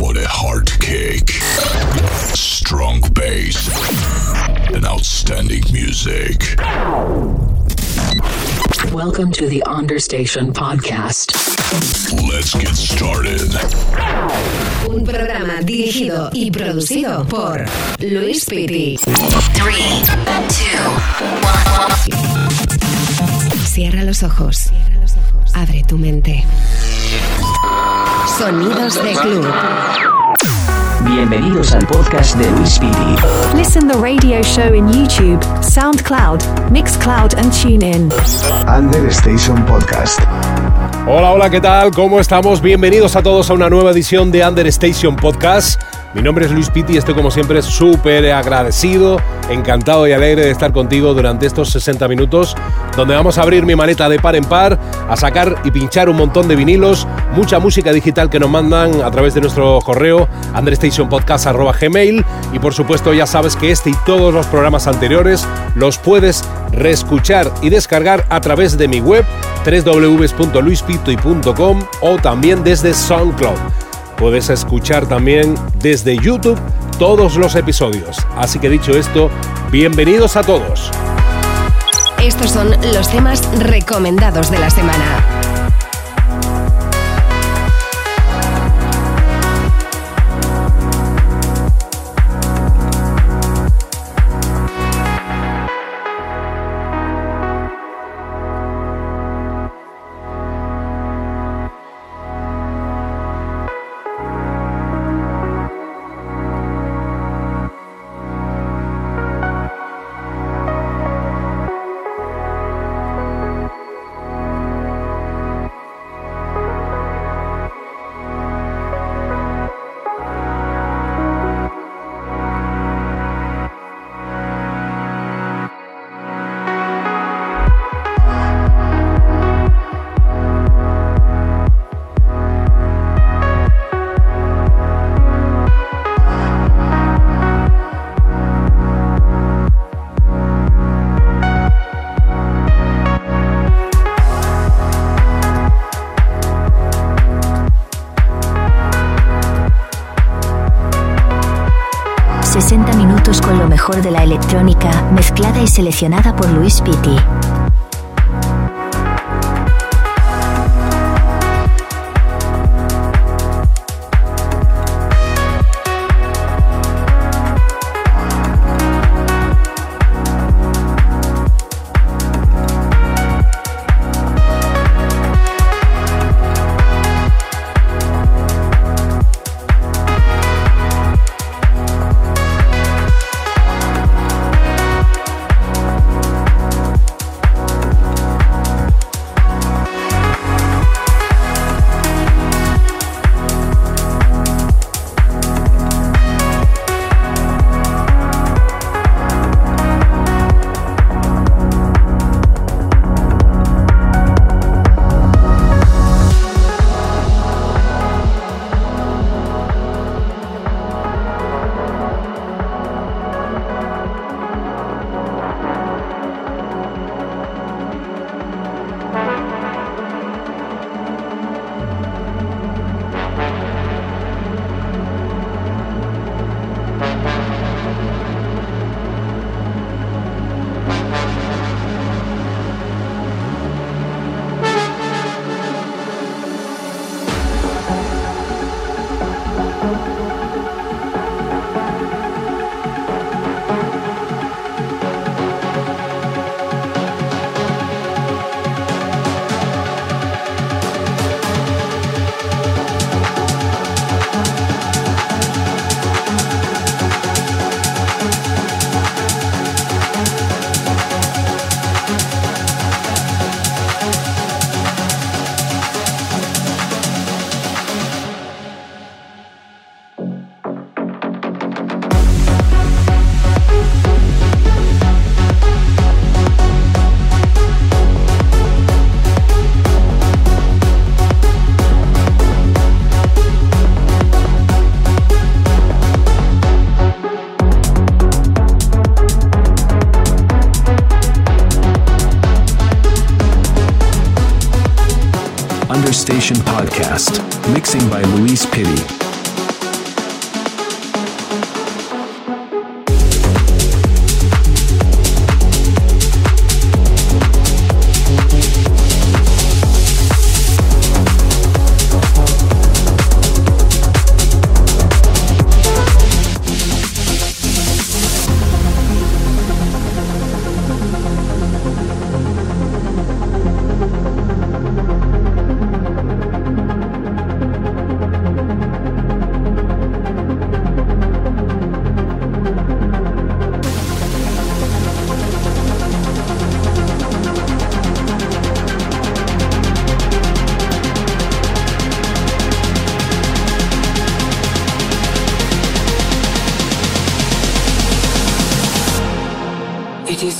for the hard kick, strong bass, and outstanding music. Welcome to the Understation Podcast. Let's get started. Un programa dirigido y producido por Luis Piti. Three, two, one. Cierra los ojos. Abre tu mente. Sonidos de club. Bienvenidos al podcast de Luis Piti. Listen the radio show in YouTube, SoundCloud, Mixcloud, and TuneIn. Under Station Podcast. Hola, hola, ¿qué tal? ¿Cómo estamos? Bienvenidos a todos a una nueva edición de Under Station Podcast. Mi nombre es Luis Pitti y estoy como siempre súper agradecido, encantado y alegre de estar contigo durante estos 60 minutos, donde vamos a abrir mi maleta de par en par, a sacar y pinchar un montón de vinilos, mucha música digital que nos mandan a través de nuestro correo understationpodcast.gmail y por supuesto ya sabes que este y todos los programas anteriores los puedes reescuchar y descargar a través de mi web www.luispitoy.com o también desde SoundCloud. Puedes escuchar también desde YouTube todos los episodios. Así que dicho esto, bienvenidos a todos. Estos son los temas recomendados de la semana. Seleccionada por Luis Pitti.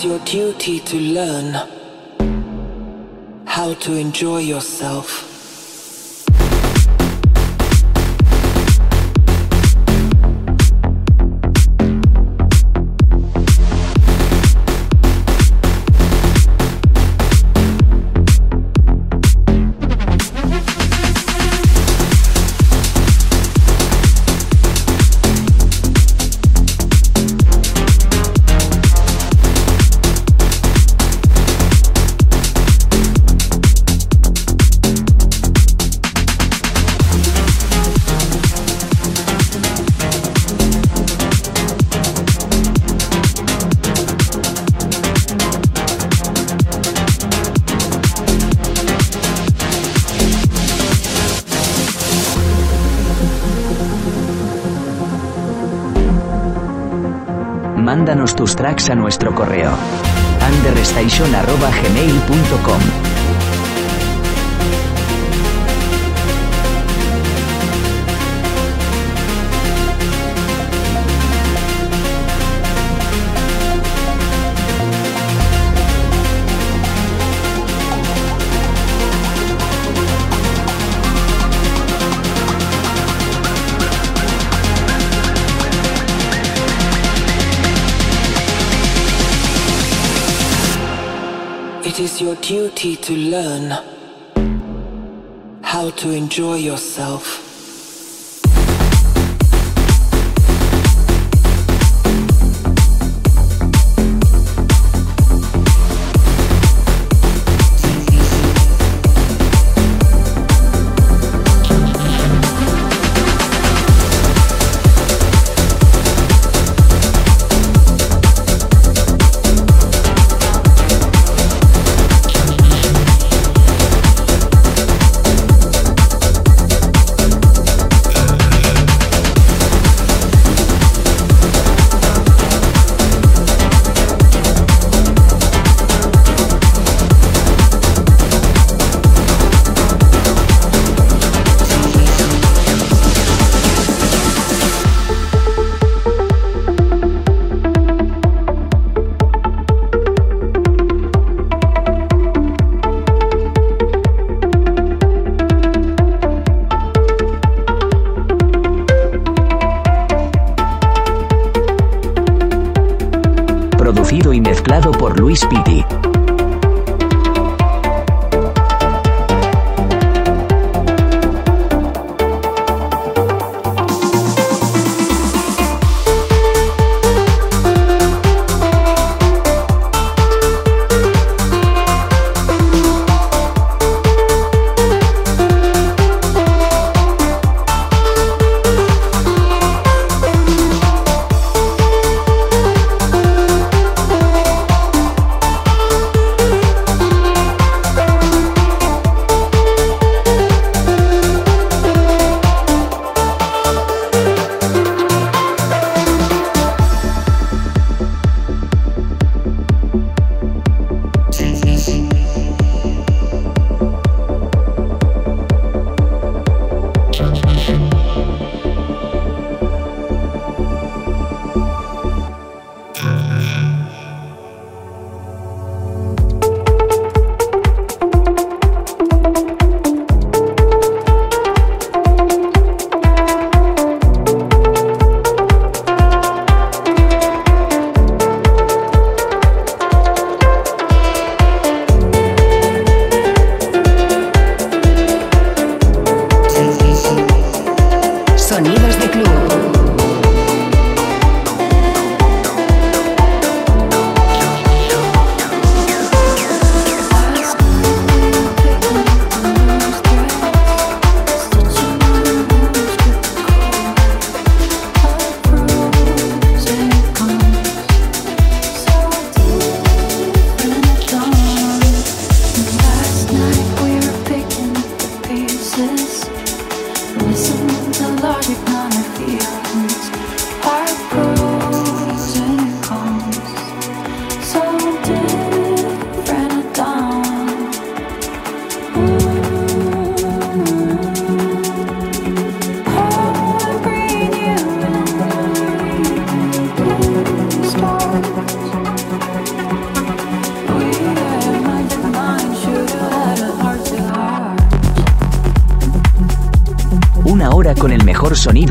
Is your duty to learn how to enjoy yourself. Tracks a nuestro correo. understation.gmail.com is your duty to learn how to enjoy yourself.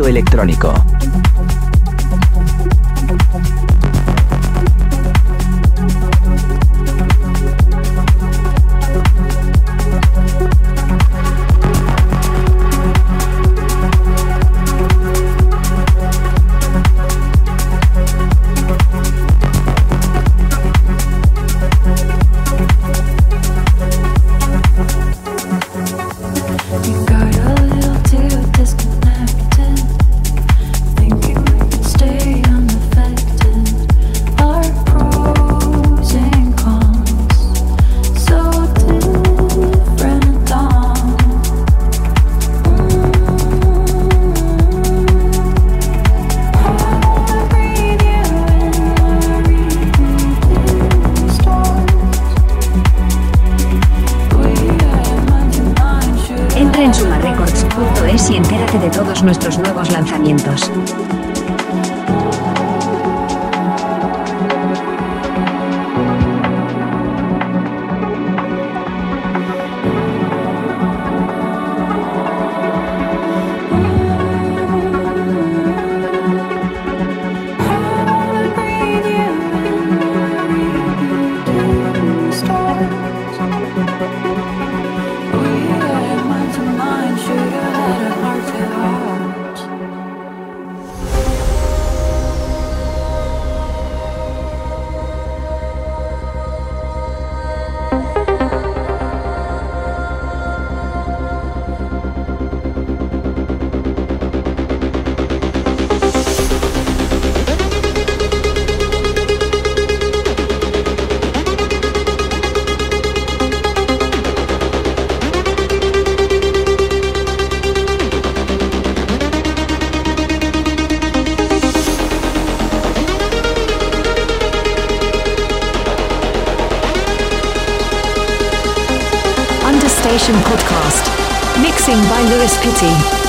electrónico. Station Podcast. Mixing by Lewis Pitty.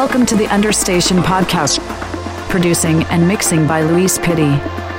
Welcome to the Understation podcast. Producing and mixing by Luis Pitti.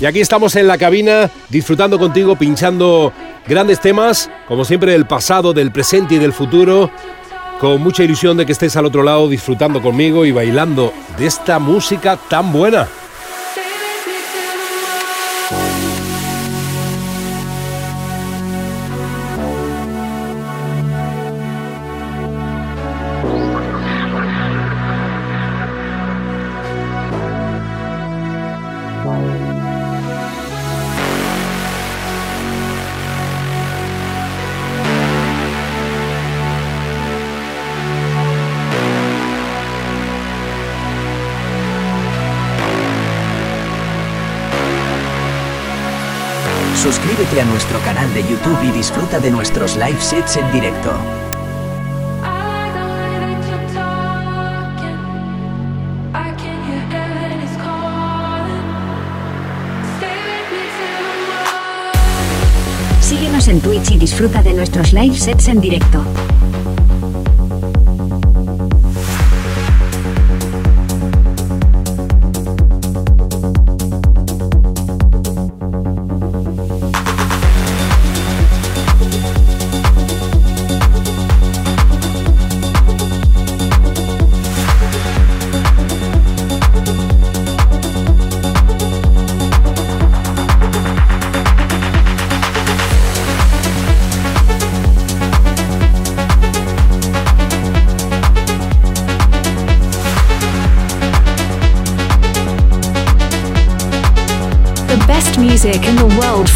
Y aquí estamos en la cabina disfrutando contigo, pinchando grandes temas, como siempre del pasado, del presente y del futuro, con mucha ilusión de que estés al otro lado disfrutando conmigo y bailando de esta música tan buena. Suscríbete a nuestro canal de YouTube y disfruta de nuestros live sets en directo. Síguenos en Twitch y disfruta de nuestros live sets en directo.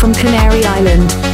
From Canary Island.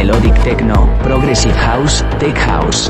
melodic techno, progressive house, tech house,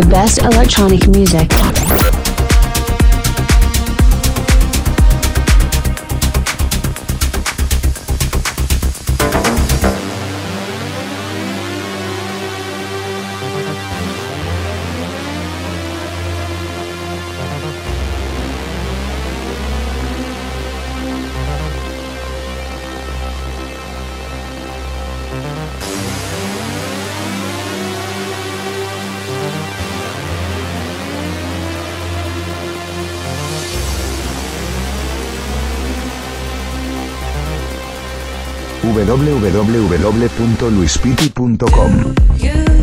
the best electronic music. www.luispiti.com.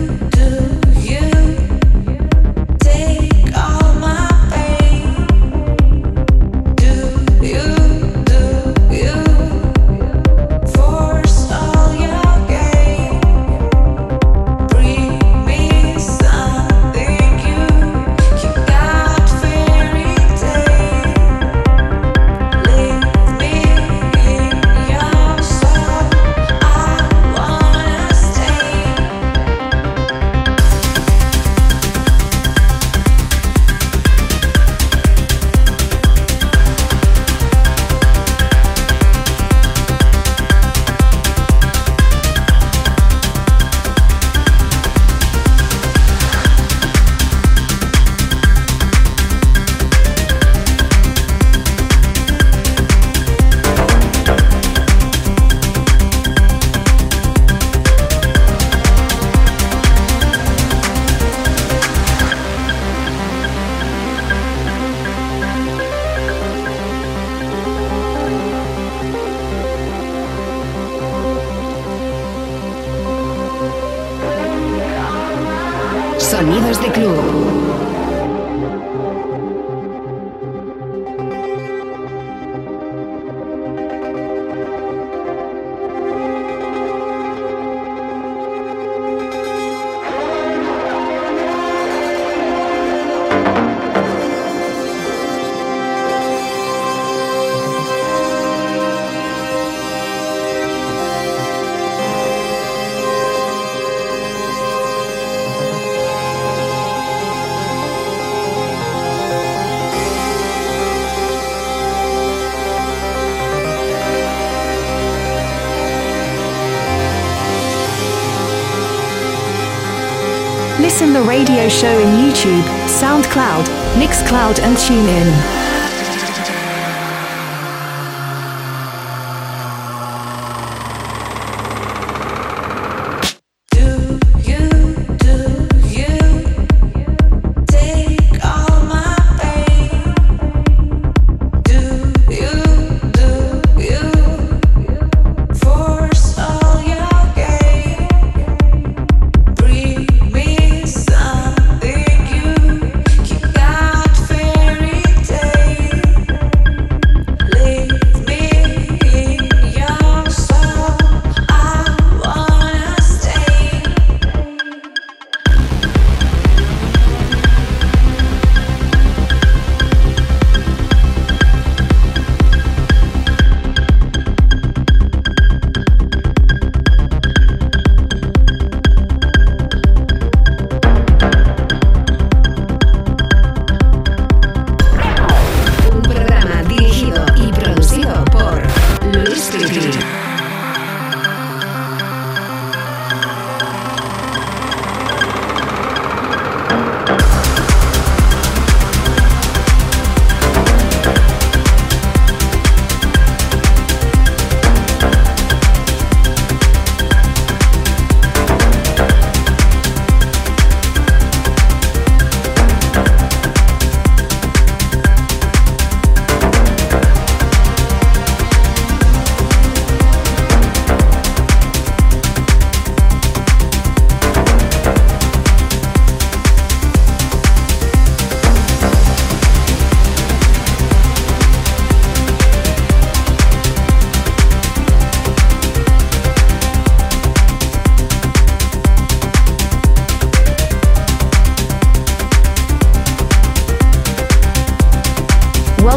radio show in YouTube, SoundCloud, Mixcloud and TuneIn.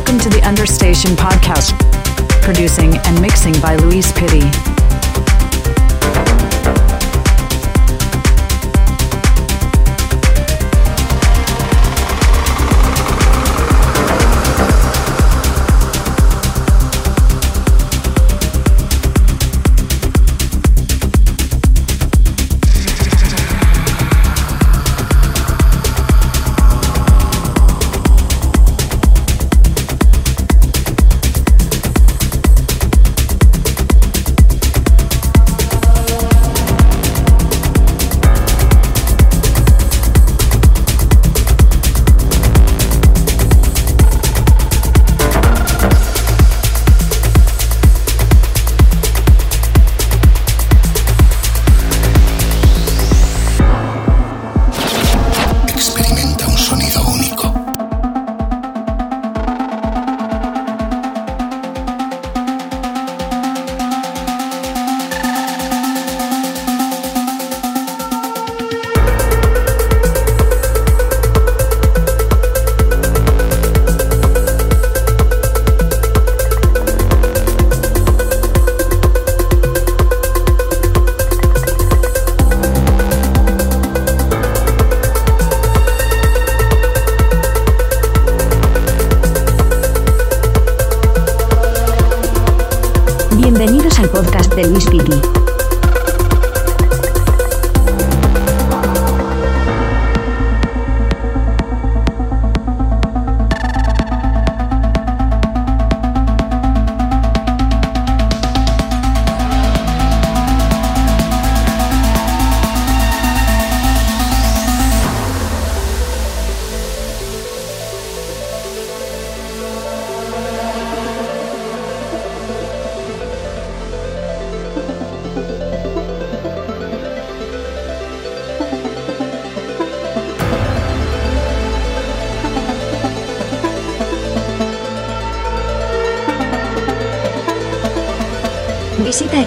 Welcome to the Understation podcast. Producing and mixing by Louise Pitty.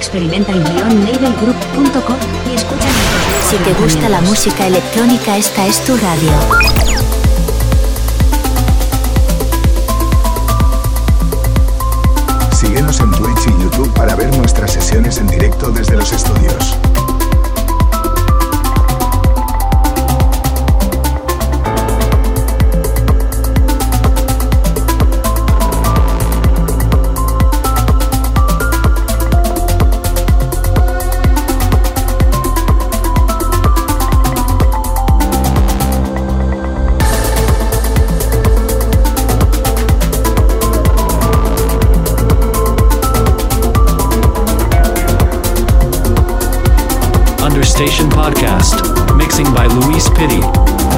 Visita experimenta-labelgroup.com y escucha nuestros Si te gusta la música electrónica, esta es tu radio. Síguenos en Twitch y YouTube para ver nuestras sesiones en directo desde los estudios. Understation Podcast. Mixing by Luis Pitti.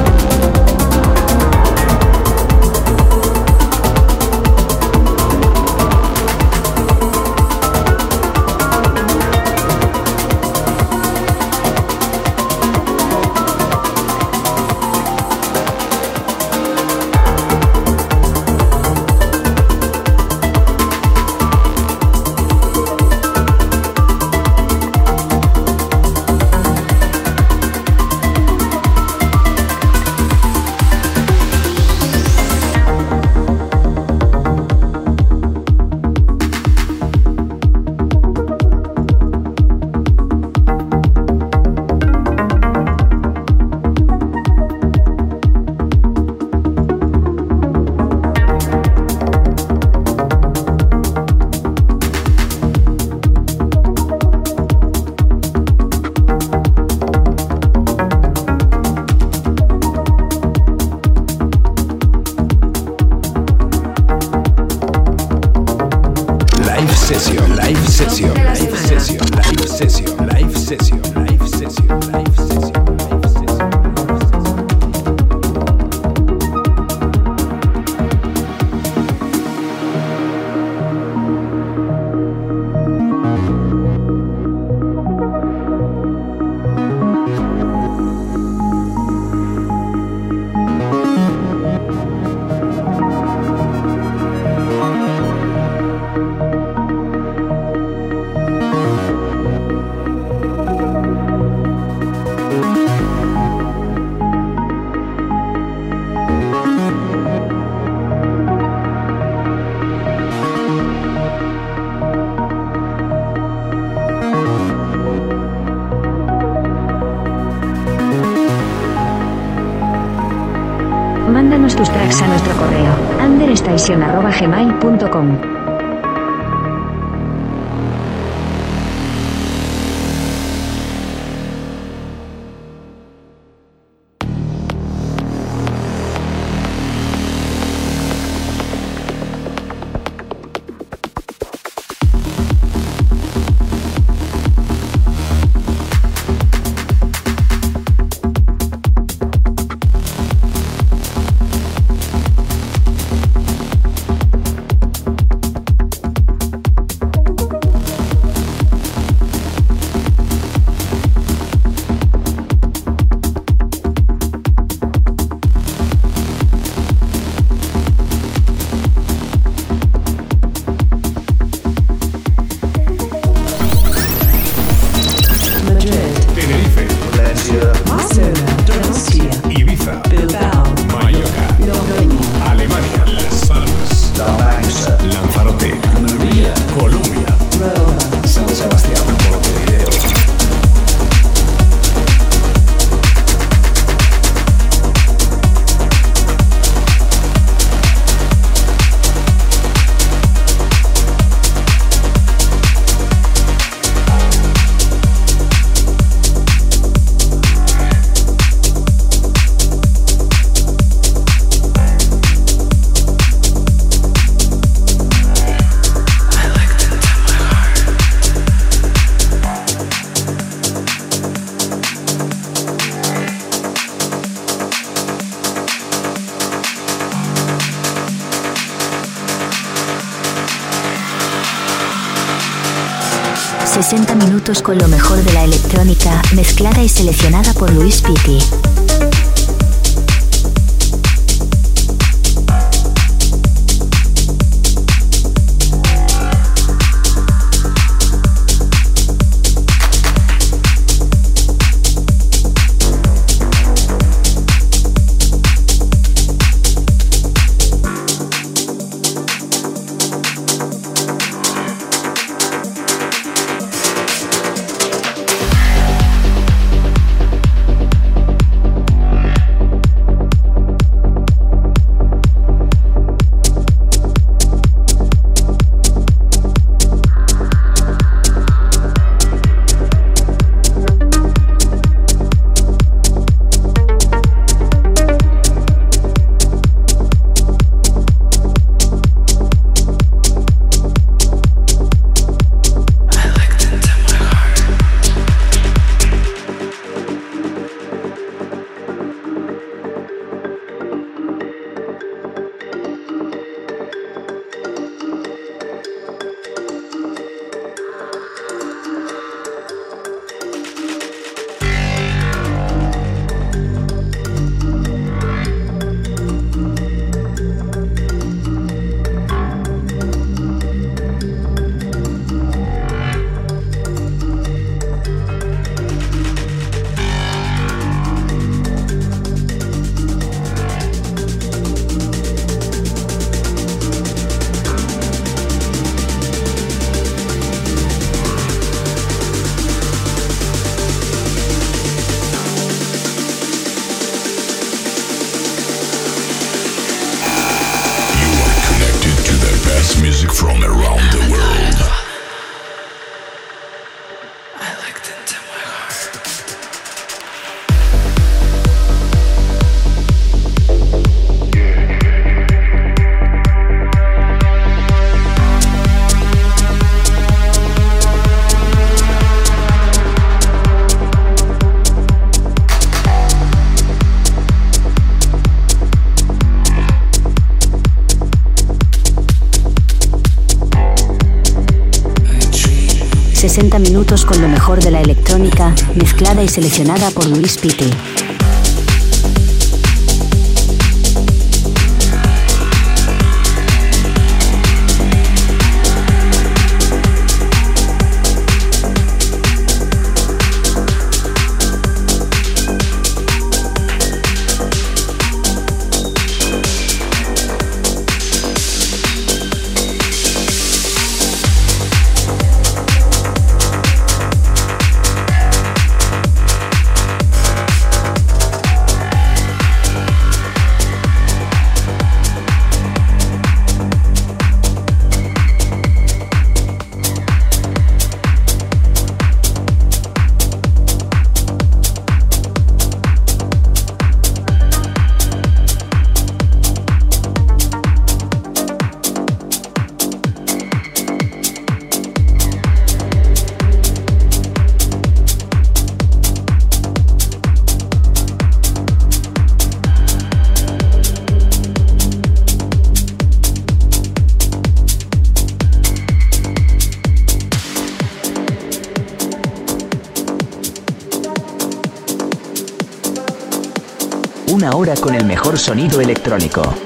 understation@gmail.com. con lo mejor de la electrónica, mezclada y seleccionada por Luis Pitti. Minutos con lo mejor de la electrónica, mezclada y seleccionada por Luis Pitti. Sonido electrónico.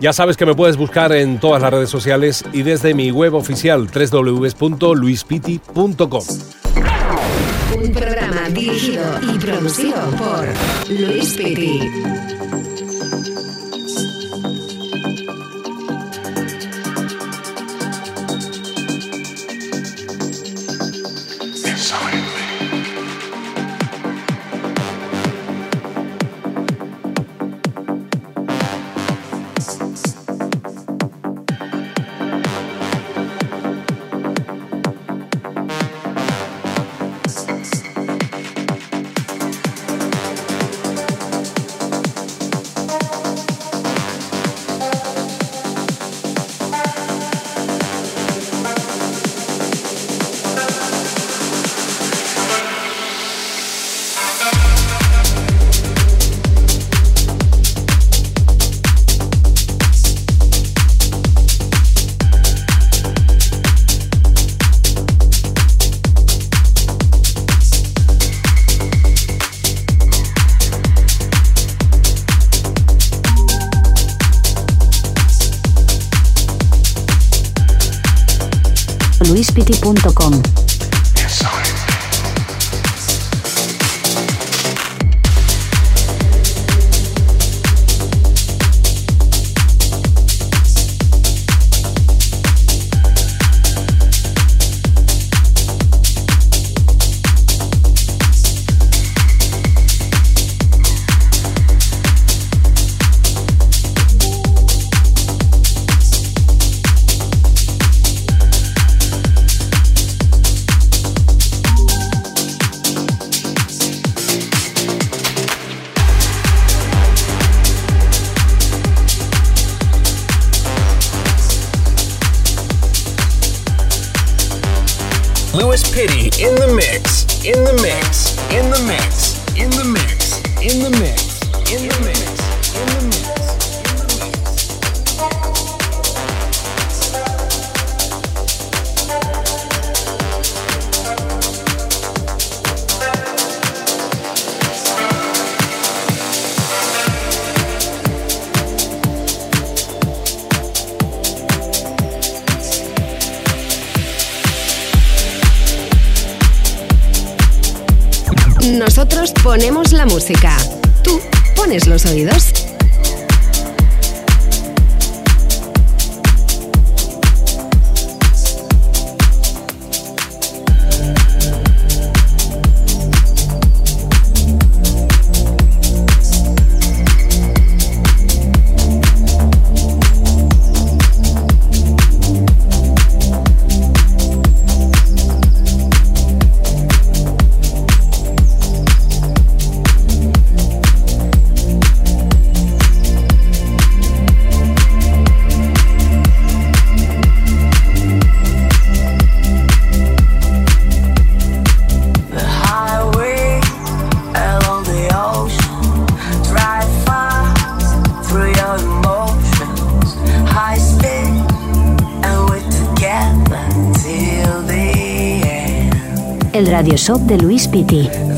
Ya sabes que me puedes buscar en todas las redes sociales y desde mi web oficial www.luispiti.com. Un programa dirigido y producido por Luis Piti. Cerati.com. Nosotros ponemos la música. Tú pones los oídos. de Luis Piti.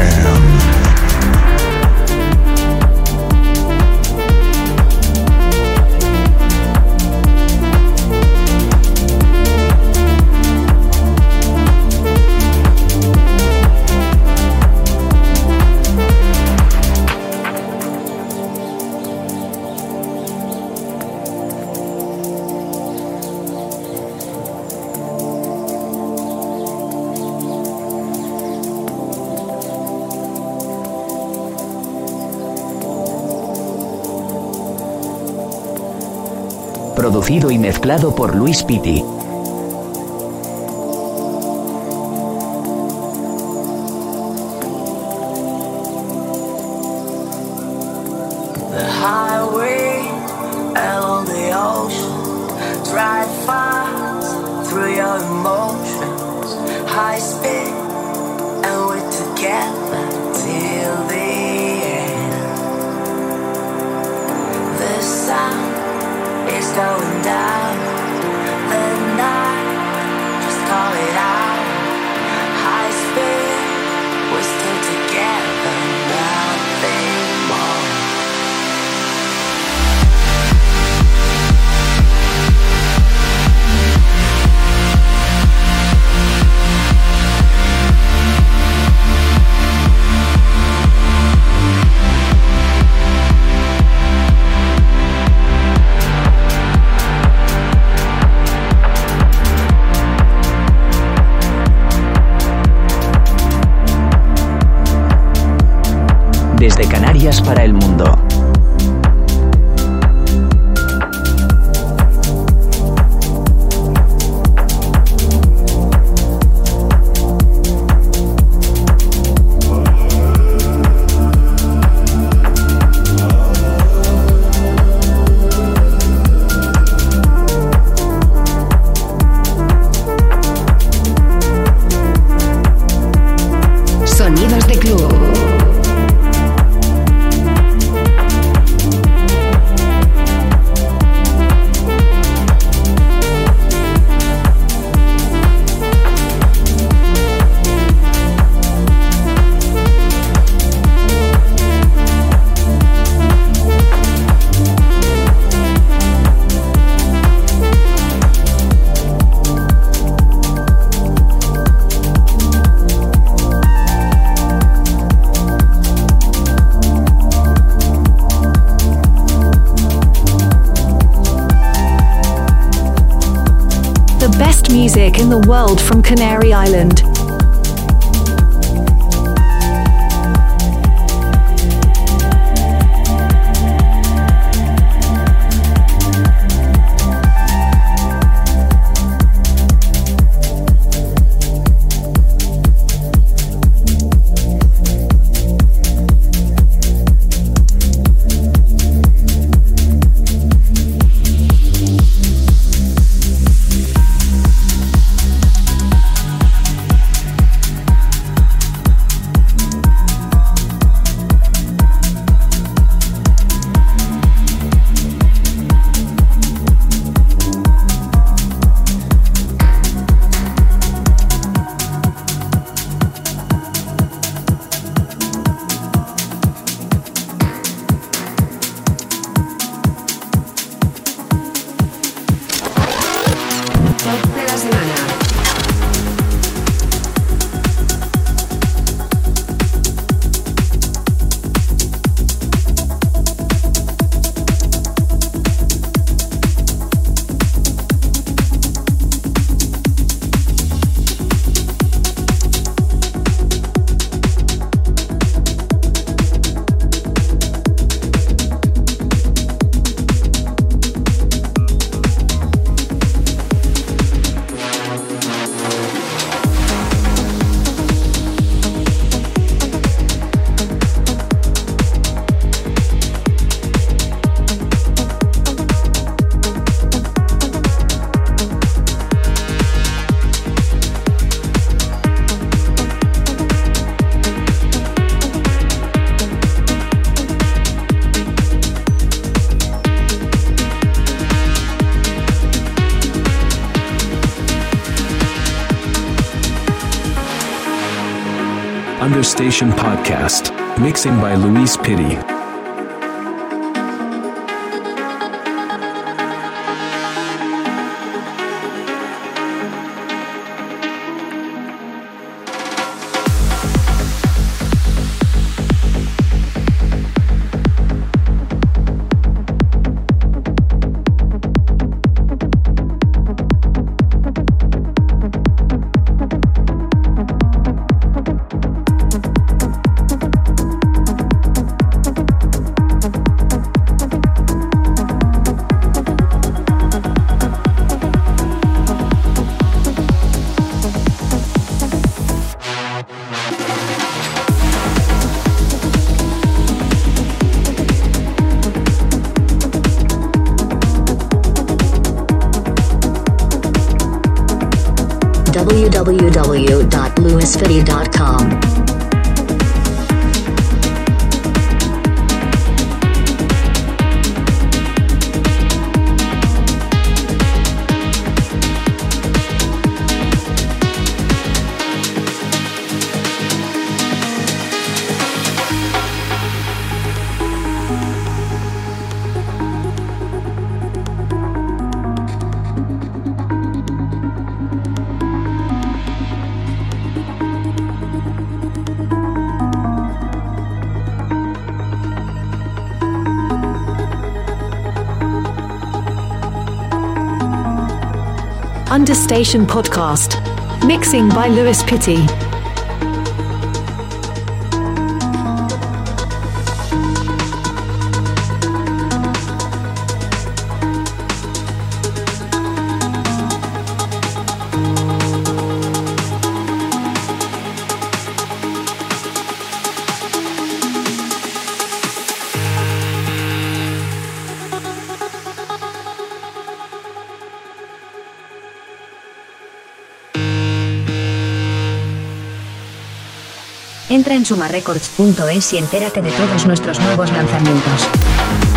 man. mezclado por Luis Pitti. Historias para el Mundo. in the world from Canary Island. Meditation Podcast. Mixing by Luis Pitti. www.lewisfitty.com. Understation Podcast. Mixing by Lewis Pitty. Entra en sumarecords.es y entérate de todos nuestros nuevos lanzamientos.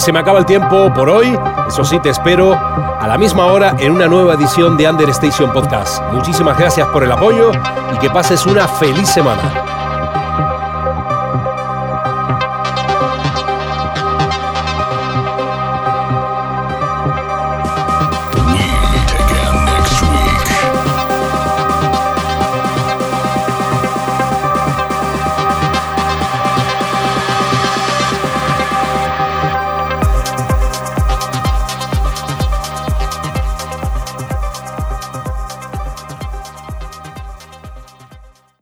Se me acaba el tiempo por hoy. Eso sí, te espero a la misma hora en una nueva edición de Under Station Podcast. Muchísimas gracias por el apoyo y que pases una feliz semana.